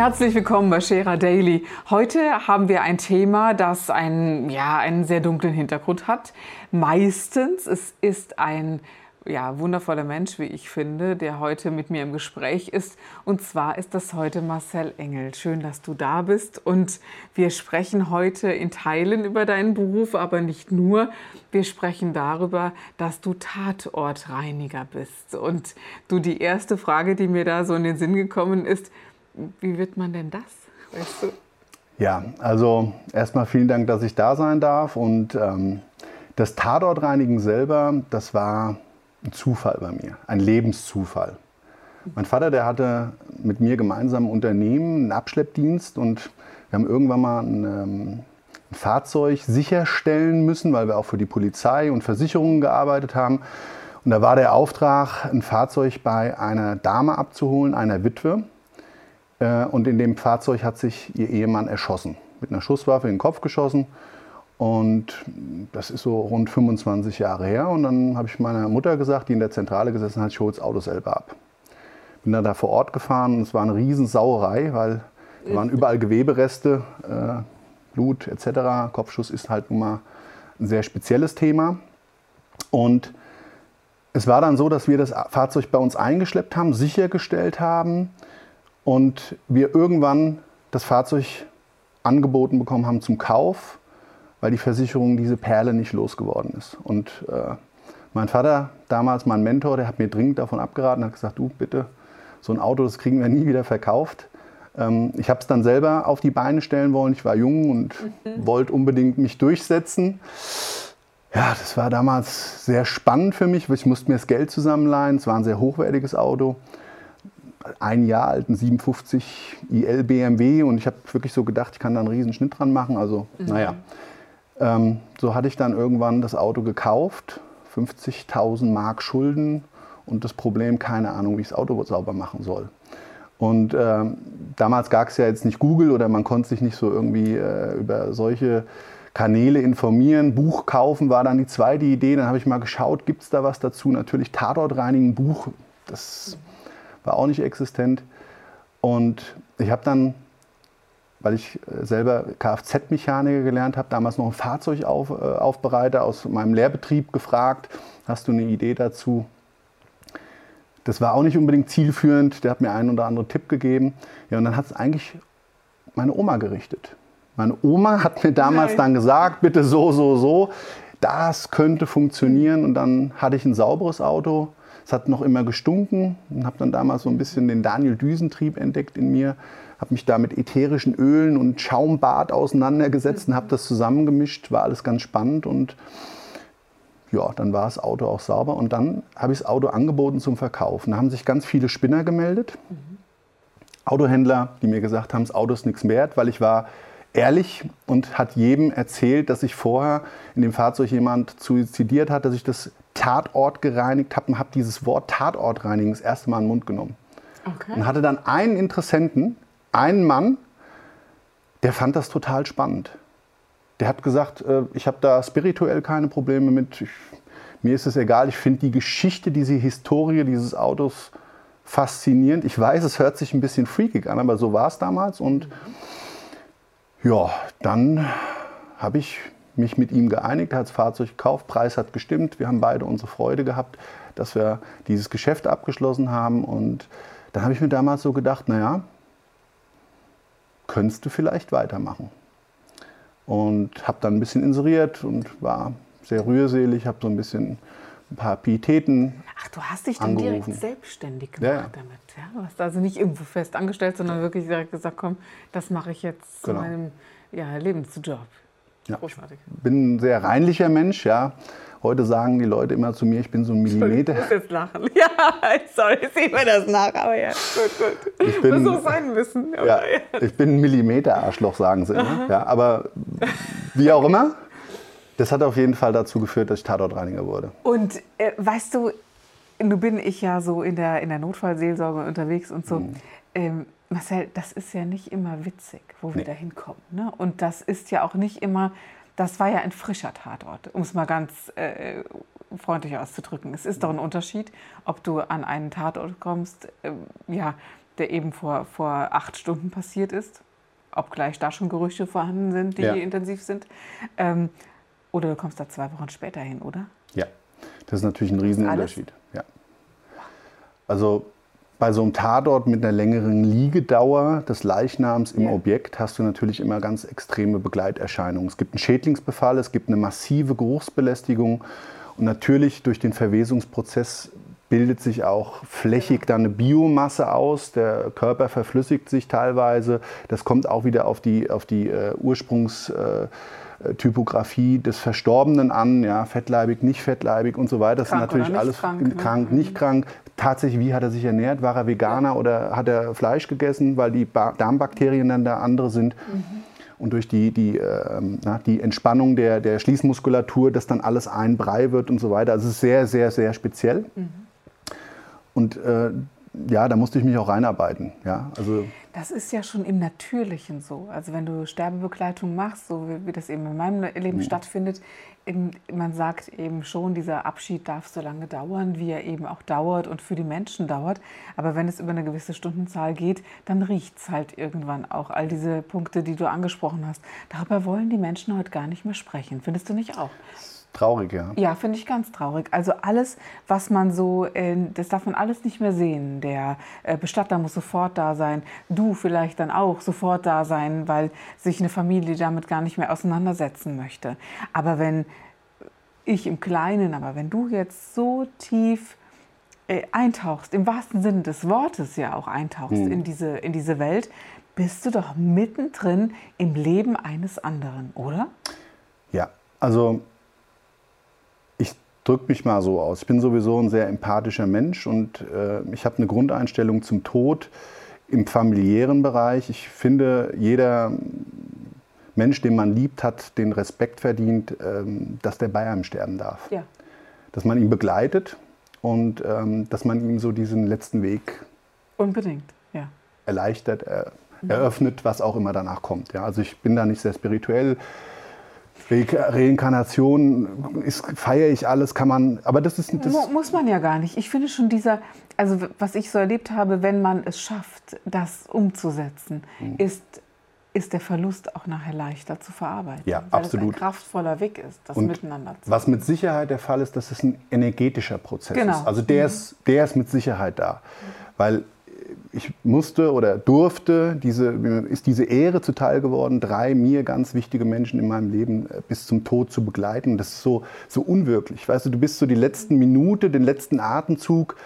Herzlich willkommen bei Scherer Daily. Heute haben wir ein Thema, das einen, ja, einen sehr dunklen Hintergrund hat. Meistens, es ist ein ja, wundervoller Mensch, wie ich finde, der heute mit mir im Gespräch ist. Und zwar ist das heute Marcel Engel. Schön, dass du da bist. Und wir sprechen heute in Teilen über deinen Beruf, aber nicht nur. Wir sprechen darüber, dass du Tatortreiniger bist. Und du, die erste Frage, die mir da so in den Sinn gekommen ist, wie wird man denn das? Weißt du? Ja, also erstmal vielen Dank, dass ich da sein darf. Und ähm, das Tatortreinigen selber, das war ein Zufall bei mir, ein Lebenszufall. Mein Vater, der hatte mit mir gemeinsam ein Unternehmen, einen Abschleppdienst und wir haben irgendwann mal ein, ähm, ein Fahrzeug sicherstellen müssen, weil wir auch für die Polizei und Versicherungen gearbeitet haben. Und da war der Auftrag, ein Fahrzeug bei einer Dame abzuholen, einer Witwe. Äh, und in dem Fahrzeug hat sich ihr Ehemann erschossen. Mit einer Schusswaffe in den Kopf geschossen. Und das ist so rund 25 Jahre her. Und dann habe ich meiner Mutter gesagt, die in der Zentrale gesessen hat, ich hole das Auto selber ab. Bin dann da vor Ort gefahren und es war eine Riesensauerei, weil da waren überall Gewebereste, äh, Blut etc. Kopfschuss ist halt nun mal ein sehr spezielles Thema. Und es war dann so, dass wir das Fahrzeug bei uns eingeschleppt haben, sichergestellt haben und wir irgendwann das Fahrzeug angeboten bekommen haben zum Kauf, weil die Versicherung diese Perle nicht losgeworden ist. Und äh, mein Vater, damals mein Mentor, der hat mir dringend davon abgeraten, hat gesagt, du bitte, so ein Auto, das kriegen wir nie wieder verkauft. Ähm, ich habe es dann selber auf die Beine stellen wollen. Ich war jung und mhm. wollte unbedingt mich durchsetzen. Ja, das war damals sehr spannend für mich, weil ich musste mir das Geld zusammenleihen. Es war ein sehr hochwertiges Auto ein Jahr alten 57 IL BMW und ich habe wirklich so gedacht, ich kann da einen riesen Schnitt dran machen. Also, mhm. naja. Ähm, so hatte ich dann irgendwann das Auto gekauft, 50.000 Mark Schulden und das Problem, keine Ahnung, wie ich das Auto sauber machen soll. Und ähm, damals gab es ja jetzt nicht Google oder man konnte sich nicht so irgendwie äh, über solche Kanäle informieren. Buch kaufen war dann die zweite Idee. Dann habe ich mal geschaut, gibt es da was dazu? Natürlich Tatort reinigen, Buch. Das war auch nicht existent. Und ich habe dann, weil ich äh, selber Kfz-Mechaniker gelernt habe, damals noch einen Fahrzeugaufbereiter aus meinem Lehrbetrieb gefragt, hast du eine Idee dazu? Das war auch nicht unbedingt zielführend, der hat mir einen oder anderen Tipp gegeben. Ja, und dann hat es eigentlich meine Oma gerichtet. Meine Oma hat mir damals Nein. dann gesagt, bitte so, so, so, das könnte funktionieren. Und dann hatte ich ein sauberes Auto, es hat noch immer gestunken und habe dann damals so ein bisschen den Daniel Düsentrieb entdeckt in mir, habe mich da mit ätherischen Ölen und Schaumbad auseinandergesetzt und habe das zusammengemischt, war alles ganz spannend und ja, dann war das Auto auch sauber und dann habe ich das Auto angeboten zum Verkaufen. Da haben sich ganz viele Spinner gemeldet, mhm. Autohändler, die mir gesagt haben, das Auto ist nichts wert, weil ich war ehrlich und hat jedem erzählt, dass sich vorher in dem Fahrzeug jemand suizidiert hat, dass ich das Tatort gereinigt habe und habe dieses Wort Tatort reinigen das erste Mal in den Mund genommen. Okay. Und hatte dann einen Interessenten, einen Mann, der fand das total spannend. Der hat gesagt, äh, ich habe da spirituell keine Probleme mit. Ich, mir ist es egal, ich finde die Geschichte, diese Historie dieses Autos faszinierend. Ich weiß, es hört sich ein bisschen freakig an, aber so war es damals. Und ja, dann habe ich mich mit ihm geeinigt, hat das Fahrzeug gekauft, Preis hat gestimmt, wir haben beide unsere Freude gehabt, dass wir dieses Geschäft abgeschlossen haben. Und dann habe ich mir damals so gedacht, naja, könntest du vielleicht weitermachen. Und habe dann ein bisschen inseriert und war sehr rührselig, habe so ein bisschen ein paar Pietäten. Ach, du hast dich dann angerufen. direkt selbstständig gemacht ja. damit. Ja? Du hast also nicht irgendwo fest angestellt, sondern wirklich direkt gesagt, komm, das mache ich jetzt genau. zu meinem ja, Lebensjob. Ja, Großartig. Ich bin ein sehr reinlicher Mensch, ja. Heute sagen die Leute immer zu mir, ich bin so ein Millimeter. Ich muss jetzt lachen. Ja, sorry, sehen wir das nach, aber ja, gut, gut. Ich bin, Muss auch sein müssen. Ja, ja, ich bin ein Millimeter-Arschloch, sagen sie immer. Ja, aber wie auch immer, das hat auf jeden Fall dazu geführt, dass ich Tatortreiniger wurde. Und äh, weißt du, nun bin ich ja so in der, in der Notfallseelsorge unterwegs und so. Mhm. Ähm, Marcel, das ist ja nicht immer witzig, wo wir nee. da hinkommen. Ne? Und das ist ja auch nicht immer das war ja ein frischer Tatort, um es mal ganz äh, freundlich auszudrücken. Es ist doch ein Unterschied, ob du an einen Tatort kommst, äh, ja, der eben vor, vor acht Stunden passiert ist, obgleich da schon Gerüchte vorhanden sind, die ja. intensiv sind, ähm, oder du kommst da zwei Wochen später hin, oder? Ja, das ist natürlich ein Riesenunterschied. Ja. Also bei so einem Tatort mit einer längeren Liegedauer des Leichnams im ja. Objekt hast du natürlich immer ganz extreme Begleiterscheinungen. Es gibt einen Schädlingsbefall, es gibt eine massive Geruchsbelästigung und natürlich durch den Verwesungsprozess bildet sich auch flächig dann eine Biomasse aus. Der Körper verflüssigt sich teilweise. Das kommt auch wieder auf die, auf die äh, Ursprungs... Äh, des Verstorbenen an, ja, fettleibig, nicht fettleibig und so weiter. Das krank sind natürlich alles krank, ne? krank, nicht krank. Tatsächlich, wie hat er sich ernährt? War er Veganer oder hat er Fleisch gegessen, weil die Darmbakterien dann da andere sind? Mhm. Und durch die, die, äh, na, die Entspannung der, der Schließmuskulatur, dass dann alles ein Brei wird und so weiter. Also es ist sehr, sehr, sehr speziell. Mhm. Und äh, ja, da musste ich mich auch reinarbeiten. Ja, also das ist ja schon im Natürlichen so. Also wenn du Sterbebegleitung machst, so wie, wie das eben in meinem Leben mhm. stattfindet, eben, man sagt eben schon, dieser Abschied darf so lange dauern, wie er eben auch dauert und für die Menschen dauert. Aber wenn es über eine gewisse Stundenzahl geht, dann riecht es halt irgendwann auch. All diese Punkte, die du angesprochen hast. Darüber wollen die Menschen heute gar nicht mehr sprechen. Findest du nicht auch? Traurig, ja. Ja, finde ich ganz traurig. Also alles, was man so, das darf man alles nicht mehr sehen. Der äh, Bestatter muss sofort da sein, du vielleicht dann auch sofort da sein, weil sich eine Familie damit gar nicht mehr auseinandersetzen möchte. Aber wenn ich im Kleinen, aber wenn du jetzt so tief äh, eintauchst, im wahrsten Sinne des Wortes ja auch eintauchst hm. in, diese, in diese Welt, bist du doch mittendrin im Leben eines anderen, oder? Ja, also drücke mich mal so aus. Ich bin sowieso ein sehr empathischer Mensch und äh, ich habe eine Grundeinstellung zum Tod im familiären Bereich. Ich finde, jeder Mensch, den man liebt, hat den Respekt verdient, ähm, dass der bei einem sterben darf. Ja. Dass man ihn begleitet und ähm, dass man ihm so diesen letzten Weg unbedingt ja. erleichtert, er, mhm. eröffnet, was auch immer danach kommt. Ja, also ich bin da nicht sehr spirituell. Re Reinkarnation feiere ich alles, kann man, aber das ist das muss man ja gar nicht. Ich finde schon dieser, also was ich so erlebt habe, wenn man es schafft, das umzusetzen, mhm. ist ist der Verlust auch nachher leichter zu verarbeiten. Ja, weil absolut. Es ein kraftvoller Weg ist, das Und miteinander zu Was mit Sicherheit der Fall ist, dass es ein energetischer Prozess genau. ist. Also der, mhm. ist, der ist mit Sicherheit da. Weil ich musste oder durfte, diese, ist diese Ehre zuteil geworden, drei mir ganz wichtige Menschen in meinem Leben äh, bis zum Tod zu begleiten. Das ist so, so unwirklich. Weißt du, du bist so die letzten Minute, den letzten Atemzug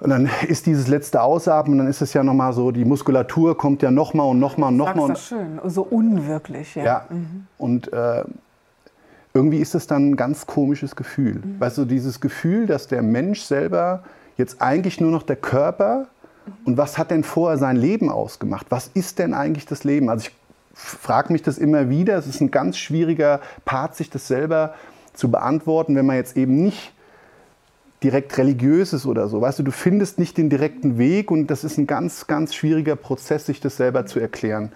und dann ist dieses letzte Ausatmen, dann ist es ja nochmal so, die Muskulatur kommt ja nochmal und nochmal und nochmal. Das ist schön, so unwirklich. Ja, ja. Mhm. und äh, irgendwie ist es dann ein ganz komisches Gefühl. Mhm. Weißt du, dieses Gefühl, dass der Mensch selber jetzt eigentlich nur noch der Körper und was hat denn vorher sein Leben ausgemacht? Was ist denn eigentlich das Leben? Also ich frage mich das immer wieder. Es ist ein ganz schwieriger Part, sich das selber zu beantworten, wenn man jetzt eben nicht direkt religiös ist oder so. Weißt du, du findest nicht den direkten Weg und das ist ein ganz, ganz schwieriger Prozess, sich das selber zu erklären.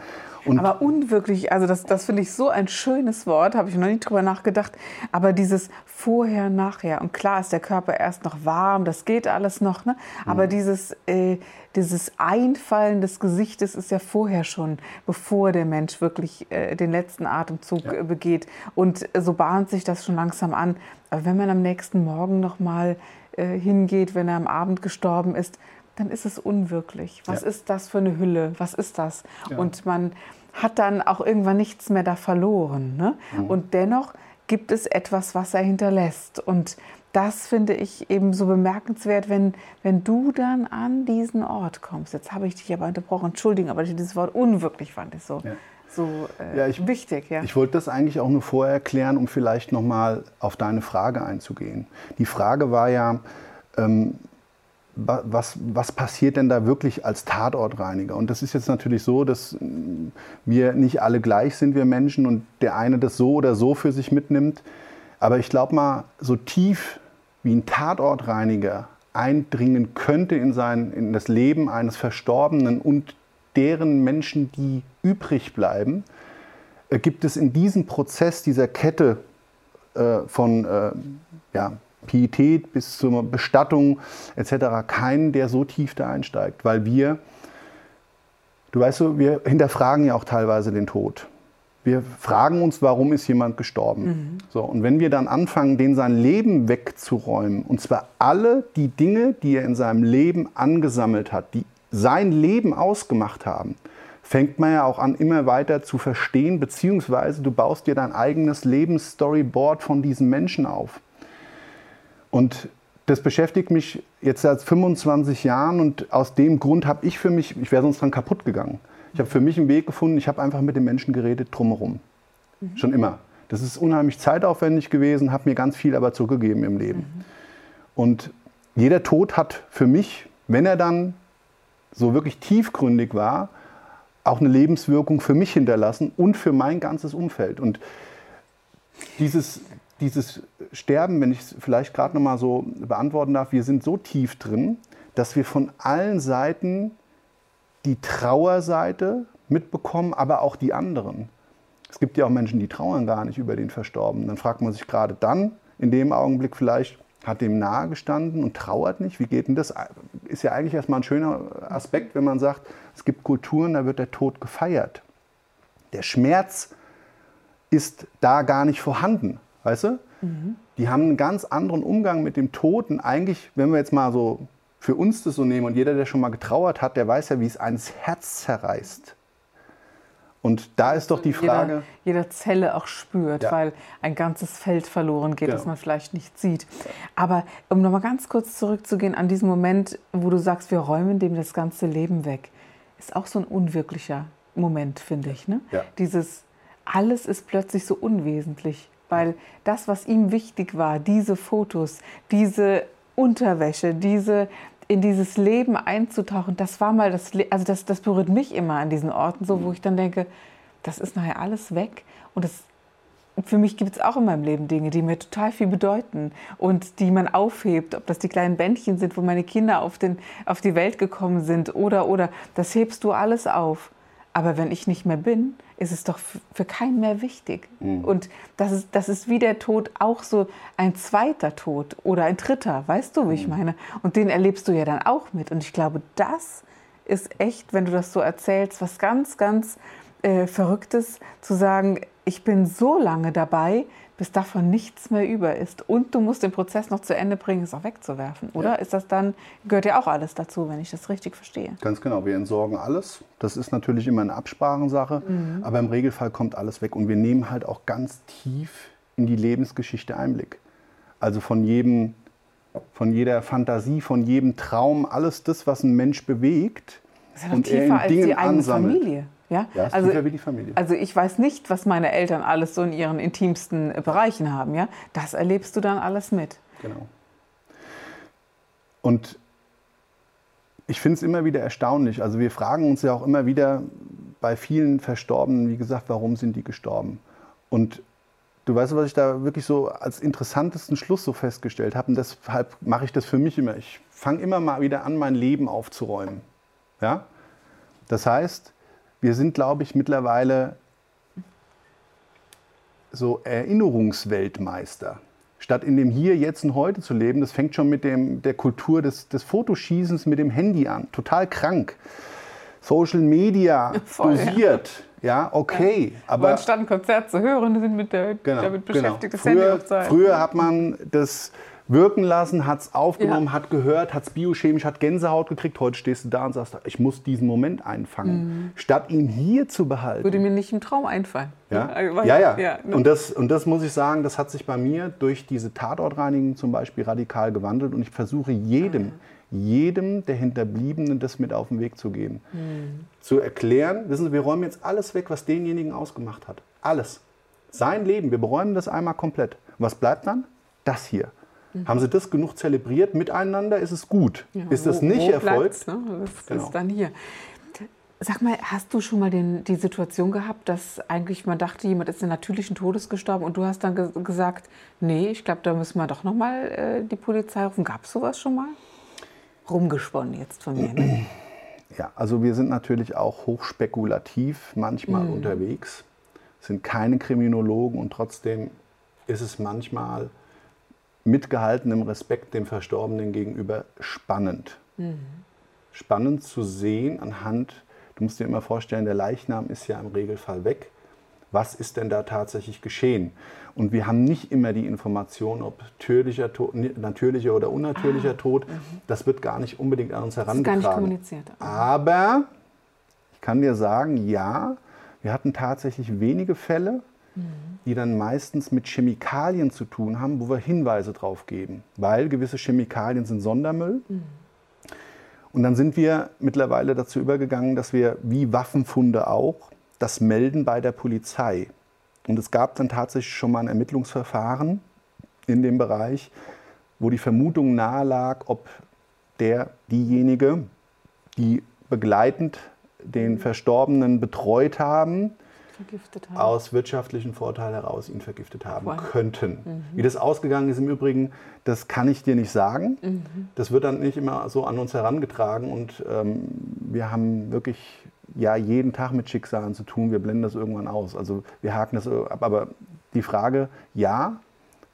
Und aber unwirklich, also das, das finde ich so ein schönes Wort, habe ich noch nie drüber nachgedacht. Aber dieses Vorher, Nachher. Und klar ist der Körper erst noch warm, das geht alles noch. Ne? Aber mhm. dieses, äh, dieses Einfallen des Gesichtes ist ja vorher schon, bevor der Mensch wirklich äh, den letzten Atemzug ja. äh, begeht. Und so bahnt sich das schon langsam an. Aber wenn man am nächsten Morgen noch mal äh, hingeht, wenn er am Abend gestorben ist, dann ist es unwirklich. Was ja. ist das für eine Hülle? Was ist das? Ja. Und man hat dann auch irgendwann nichts mehr da verloren. Ne? Mhm. Und dennoch gibt es etwas, was er hinterlässt. Und das finde ich eben so bemerkenswert, wenn, wenn du dann an diesen Ort kommst. Jetzt habe ich dich aber unterbrochen, entschuldigen, aber dieses Wort unwirklich fand ich so, ja. so äh, ja, ich, wichtig. Ja. Ich wollte das eigentlich auch nur vorher erklären, um vielleicht nochmal auf deine Frage einzugehen. Die Frage war ja, ähm, was, was passiert denn da wirklich als Tatortreiniger? Und das ist jetzt natürlich so, dass wir nicht alle gleich sind, wir Menschen, und der eine das so oder so für sich mitnimmt. Aber ich glaube mal, so tief wie ein Tatortreiniger eindringen könnte in, sein, in das Leben eines Verstorbenen und deren Menschen, die übrig bleiben, äh, gibt es in diesem Prozess dieser Kette äh, von äh, ja, Pietät bis zur Bestattung etc. keinen, der so tief da einsteigt, weil wir, du weißt so, wir hinterfragen ja auch teilweise den Tod. Wir fragen uns, warum ist jemand gestorben? Mhm. So, und wenn wir dann anfangen, den sein Leben wegzuräumen, und zwar alle die Dinge, die er in seinem Leben angesammelt hat, die sein Leben ausgemacht haben, fängt man ja auch an, immer weiter zu verstehen, beziehungsweise du baust dir dein eigenes Lebensstoryboard von diesen Menschen auf. Und das beschäftigt mich jetzt seit 25 Jahren und aus dem Grund habe ich für mich, ich wäre sonst dran kaputt gegangen. Ich habe für mich einen Weg gefunden, ich habe einfach mit den Menschen geredet drumherum. Mhm. Schon immer. Das ist unheimlich zeitaufwendig gewesen, hat mir ganz viel aber zurückgegeben im Leben. Mhm. Und jeder Tod hat für mich, wenn er dann so wirklich tiefgründig war, auch eine Lebenswirkung für mich hinterlassen und für mein ganzes Umfeld. Und dieses, dieses Sterben, wenn ich es vielleicht gerade noch mal so beantworten darf, wir sind so tief drin, dass wir von allen Seiten die Trauerseite mitbekommen, aber auch die anderen. Es gibt ja auch Menschen, die trauern gar nicht über den Verstorbenen. Dann fragt man sich gerade dann, in dem Augenblick vielleicht, hat dem nahe gestanden und trauert nicht? Wie geht denn das? Ist ja eigentlich erstmal ein schöner Aspekt, wenn man sagt, es gibt Kulturen, da wird der Tod gefeiert. Der Schmerz ist da gar nicht vorhanden. Weißt du? Mhm. Die haben einen ganz anderen Umgang mit dem Toten. Eigentlich, wenn wir jetzt mal so für uns das so nehmen und jeder, der schon mal getrauert hat, der weiß ja, wie es eines Herz zerreißt. Und da ist doch die Frage. Jeder, jeder Zelle auch spürt, ja. weil ein ganzes Feld verloren geht, genau. das man vielleicht nicht sieht. Aber um nochmal ganz kurz zurückzugehen an diesen Moment, wo du sagst, wir räumen dem das ganze Leben weg, ist auch so ein unwirklicher Moment, finde ich. Ne? Ja. Dieses, alles ist plötzlich so unwesentlich weil das, was ihm wichtig war, diese Fotos, diese Unterwäsche, diese in dieses Leben einzutauchen, das war mal das, also das, das berührt mich immer an diesen Orten so, wo ich dann denke, das ist nachher alles weg und das, für mich gibt es auch in meinem Leben Dinge, die mir total viel bedeuten und die man aufhebt, ob das die kleinen Bändchen sind, wo meine Kinder auf, den, auf die Welt gekommen sind oder, oder, das hebst du alles auf. Aber wenn ich nicht mehr bin, ist es doch für keinen mehr wichtig. Mhm. Und das ist, das ist wie der Tod auch so ein zweiter Tod oder ein dritter, weißt du, wie ich mhm. meine? Und den erlebst du ja dann auch mit. Und ich glaube, das ist echt, wenn du das so erzählst, was ganz, ganz äh, Verrücktes, zu sagen, ich bin so lange dabei, bis davon nichts mehr über ist. Und du musst den Prozess noch zu Ende bringen, es auch wegzuwerfen, oder? Ja. Ist das dann, gehört ja auch alles dazu, wenn ich das richtig verstehe? Ganz genau, wir entsorgen alles. Das ist natürlich immer eine Absprarensache, mhm. aber im Regelfall kommt alles weg. Und wir nehmen halt auch ganz tief in die Lebensgeschichte Einblick. Also von jedem, von jeder Fantasie, von jedem Traum, alles das, was ein Mensch bewegt. Das ist ja und tiefer er in als Dingen die eigene ansammelt. Familie. Ja, ja also, wie die Familie. Also ich weiß nicht, was meine Eltern alles so in ihren intimsten Bereichen haben. Ja? Das erlebst du dann alles mit. Genau. Und ich finde es immer wieder erstaunlich. Also wir fragen uns ja auch immer wieder bei vielen Verstorbenen, wie gesagt, warum sind die gestorben? Und du weißt, was ich da wirklich so als interessantesten Schluss so festgestellt habe. Und deshalb mache ich das für mich immer. Ich fange immer mal wieder an, mein Leben aufzuräumen. Ja? Das heißt, wir sind, glaube ich, mittlerweile so Erinnerungsweltmeister. Statt in dem Hier, Jetzt und Heute zu leben, das fängt schon mit dem, der Kultur des, des Fotoschießens mit dem Handy an. Total krank. Social Media Voll, dosiert. Ja. ja okay. Ja. Aber anstatt ein Konzert zu hören, sind mit der, genau, damit genau. beschäftigt, genau. das früher, Handy aufzuhalten. Früher hat man das wirken lassen, hat es aufgenommen, ja. hat gehört, hat es biochemisch, hat Gänsehaut gekriegt. Heute stehst du da und sagst, ich muss diesen Moment einfangen. Mhm. Statt ihn hier zu behalten. Würde mir nicht im Traum einfallen. Ja, ja, ja. ja ne? Und, das, und das muss ich sagen, das hat sich bei mir durch diese Tatortreinigung zum Beispiel radikal gewandelt. Und ich versuche jedem, mhm. jedem der Hinterbliebenen das mit auf den Weg zu geben. Mhm. Zu erklären, wissen Sie, wir räumen jetzt alles weg, was denjenigen ausgemacht hat. Alles. Sein Leben, wir beräumen das einmal komplett. Was bleibt dann? Das hier. Mhm. Haben Sie das genug zelebriert miteinander, ist es gut. Ja, ist das wo, nicht wo erfolgt? Ne? Das genau. ist dann hier. Sag mal, hast du schon mal den, die Situation gehabt, dass eigentlich man dachte, jemand ist in natürlichen Todes gestorben und du hast dann ge gesagt, nee, ich glaube, da müssen wir doch noch mal äh, die Polizei rufen. Gab es sowas schon mal? Rumgesponnen jetzt von mir. Ne? Ja, also wir sind natürlich auch hochspekulativ manchmal mhm. unterwegs, sind keine Kriminologen und trotzdem ist es manchmal mit gehaltenem Respekt dem Verstorbenen gegenüber spannend. Mhm. Spannend zu sehen anhand, du musst dir immer vorstellen, der Leichnam ist ja im Regelfall weg. Was ist denn da tatsächlich geschehen? Und wir haben nicht immer die Information, ob natürlicher, Tod, natürlicher oder unnatürlicher ah, Tod. Mhm. Das wird gar nicht unbedingt an uns herangetragen. Das ist gar nicht kommuniziert. Aber ich kann dir sagen, ja, wir hatten tatsächlich wenige Fälle, die dann meistens mit Chemikalien zu tun haben, wo wir Hinweise drauf geben, weil gewisse Chemikalien sind Sondermüll. Mhm. Und dann sind wir mittlerweile dazu übergegangen, dass wir wie Waffenfunde auch das melden bei der Polizei. Und es gab dann tatsächlich schon mal ein Ermittlungsverfahren in dem Bereich, wo die Vermutung nahe lag, ob der, diejenige, die begleitend den Verstorbenen betreut haben, haben. aus wirtschaftlichen Vorteilen heraus ihn vergiftet haben Voll. könnten. Mhm. Wie das ausgegangen ist im Übrigen, das kann ich dir nicht sagen. Mhm. Das wird dann nicht immer so an uns herangetragen und ähm, wir haben wirklich ja jeden Tag mit Schicksalen zu tun. Wir blenden das irgendwann aus. Also wir haken das ab. Aber die Frage, ja,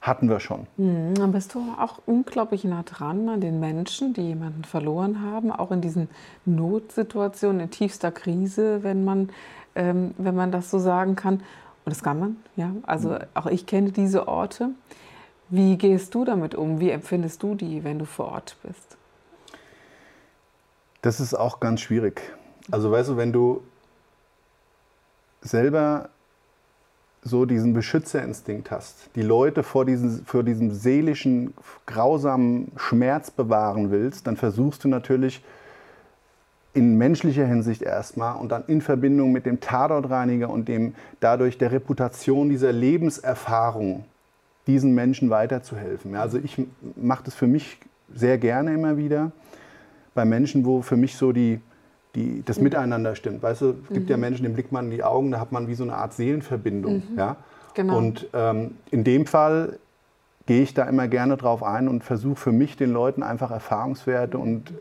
hatten wir schon. Mhm, dann bist du auch unglaublich nah dran an den Menschen, die jemanden verloren haben, auch in diesen Notsituationen, in tiefster Krise, wenn man ähm, wenn man das so sagen kann. Und das kann man, ja. Also mhm. auch ich kenne diese Orte. Wie gehst du damit um? Wie empfindest du die, wenn du vor Ort bist? Das ist auch ganz schwierig. Also weißt du, wenn du selber so diesen Beschützerinstinkt hast, die Leute vor, diesen, vor diesem seelischen, grausamen Schmerz bewahren willst, dann versuchst du natürlich in menschlicher Hinsicht erstmal und dann in Verbindung mit dem Tatortreiniger und dem dadurch der Reputation dieser Lebenserfahrung diesen Menschen weiterzuhelfen. Also ich mache das für mich sehr gerne immer wieder bei Menschen, wo für mich so die, die, das mhm. Miteinander stimmt. Weißt du, es gibt mhm. ja Menschen, den blickt man in die Augen, da hat man wie so eine Art Seelenverbindung. Mhm. Ja? Genau. Und ähm, in dem Fall gehe ich da immer gerne drauf ein und versuche für mich den Leuten einfach Erfahrungswerte und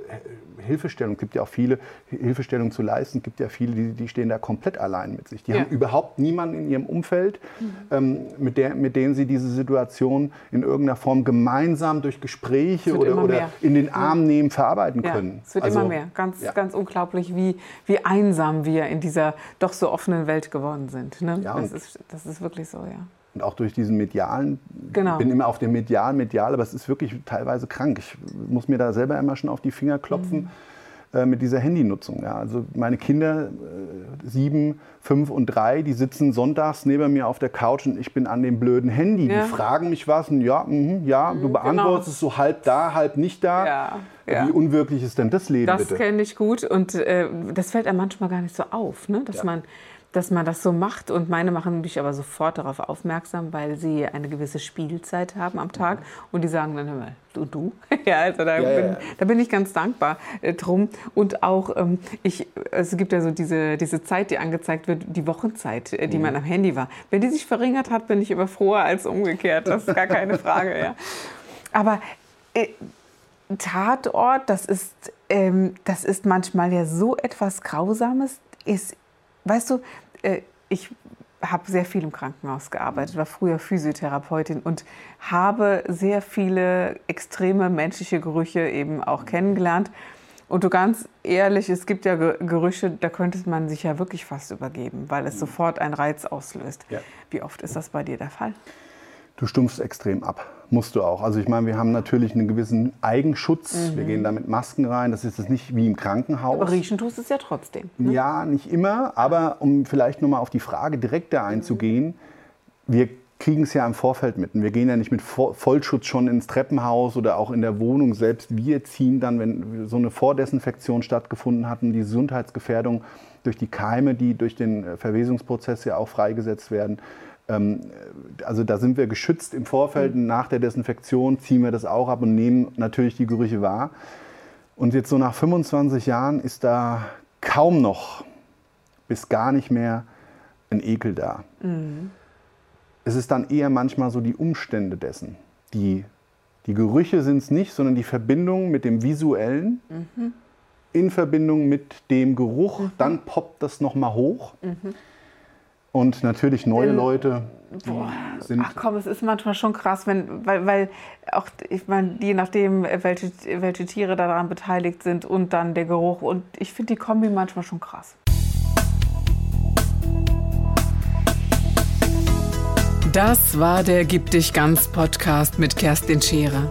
Hilfestellung, es gibt ja auch viele Hilfestellungen zu leisten, es gibt ja viele, die, die stehen da komplett allein mit sich. Die ja. haben überhaupt niemanden in ihrem Umfeld, mhm. ähm, mit, der, mit denen sie diese Situation in irgendeiner Form gemeinsam durch Gespräche oder, oder in den Arm nehmen, verarbeiten ja, können. Es wird also, immer mehr. Ganz, ja. ganz unglaublich, wie, wie einsam wir in dieser doch so offenen Welt geworden sind. Ne? Das, ist, das ist wirklich so, ja. Und auch durch diesen medialen, genau. ich bin immer auf dem medial, medial, aber es ist wirklich teilweise krank. Ich muss mir da selber immer schon auf die Finger klopfen. Mhm äh, mit dieser Handynutzung. Ja. Also meine Kinder, äh, sieben, fünf und drei, die sitzen sonntags neben mir auf der Couch und ich bin an dem blöden Handy. Ja. Die fragen mich was und ja, mh, ja, du mhm, beantwortest genau. es so halb da, halb nicht da. Ja, ja. Wie unwirklich ist denn das Leben Das kenne ich gut und äh, das fällt einem manchmal gar nicht so auf, ne? dass man dass man das so macht. Und meine machen mich aber sofort darauf aufmerksam, weil sie eine gewisse Spielzeit haben am Tag. Mhm. Und die sagen dann, mal, du, du. ja, also da, ja, bin, ja. da bin ich ganz dankbar äh, drum. Und auch, ähm, ich, es gibt ja so diese, diese Zeit, die angezeigt wird, die Wochenzeit, äh, die mhm. man am Handy war. Wenn die sich verringert hat, bin ich immer froher als umgekehrt. Das ist gar keine Frage. ja. Aber äh, Tatort, das ist, ähm, das ist manchmal ja so etwas Grausames. Ist, weißt du, ich habe sehr viel im Krankenhaus gearbeitet, war früher Physiotherapeutin und habe sehr viele extreme menschliche Gerüche eben auch kennengelernt. Und du ganz ehrlich, es gibt ja Gerüche, da könnte man sich ja wirklich fast übergeben, weil es sofort einen Reiz auslöst. Ja. Wie oft ist das bei dir der Fall? Du stumpfst extrem ab. Musst du auch. Also ich meine, wir haben natürlich einen gewissen Eigenschutz. Wir gehen da mit Masken rein. Das ist jetzt nicht wie im Krankenhaus. Aber riechen tust es ja trotzdem. Ja, nicht immer. Aber um vielleicht nochmal auf die Frage direkter einzugehen, wir kriegen es ja im Vorfeld mit. Und wir gehen ja nicht mit Vo- Vollschutz schon ins Treppenhaus oder auch in der Wohnung selbst. Wir ziehen dann, wenn so eine Vordesinfektion stattgefunden hat, und die Gesundheitsgefährdung durch die Keime, die durch den äh, Verwesungsprozess ja auch freigesetzt werden. Ähm, Also da sind wir geschützt im Vorfeld. Und nach der Desinfektion ziehen wir das auch ab und nehmen natürlich die Gerüche wahr. Und jetzt so nach 25 Jahren ist da kaum noch bis gar nicht mehr ein Ekel da. Es ist dann eher manchmal so die Umstände dessen. Die, die Gerüche sind es nicht, sondern die Verbindung mit dem Visuellen in Verbindung mit dem Geruch. Dann poppt das nochmal hoch. Und natürlich neue Leute die sind Ach komm, es ist manchmal schon krass, wenn, weil, weil auch, ich meine, je nachdem, welche, welche Tiere daran beteiligt sind und dann der Geruch. Und ich finde die Kombi manchmal schon krass. Das war der Gib dich ganz Podcast mit Kerstin Scherer.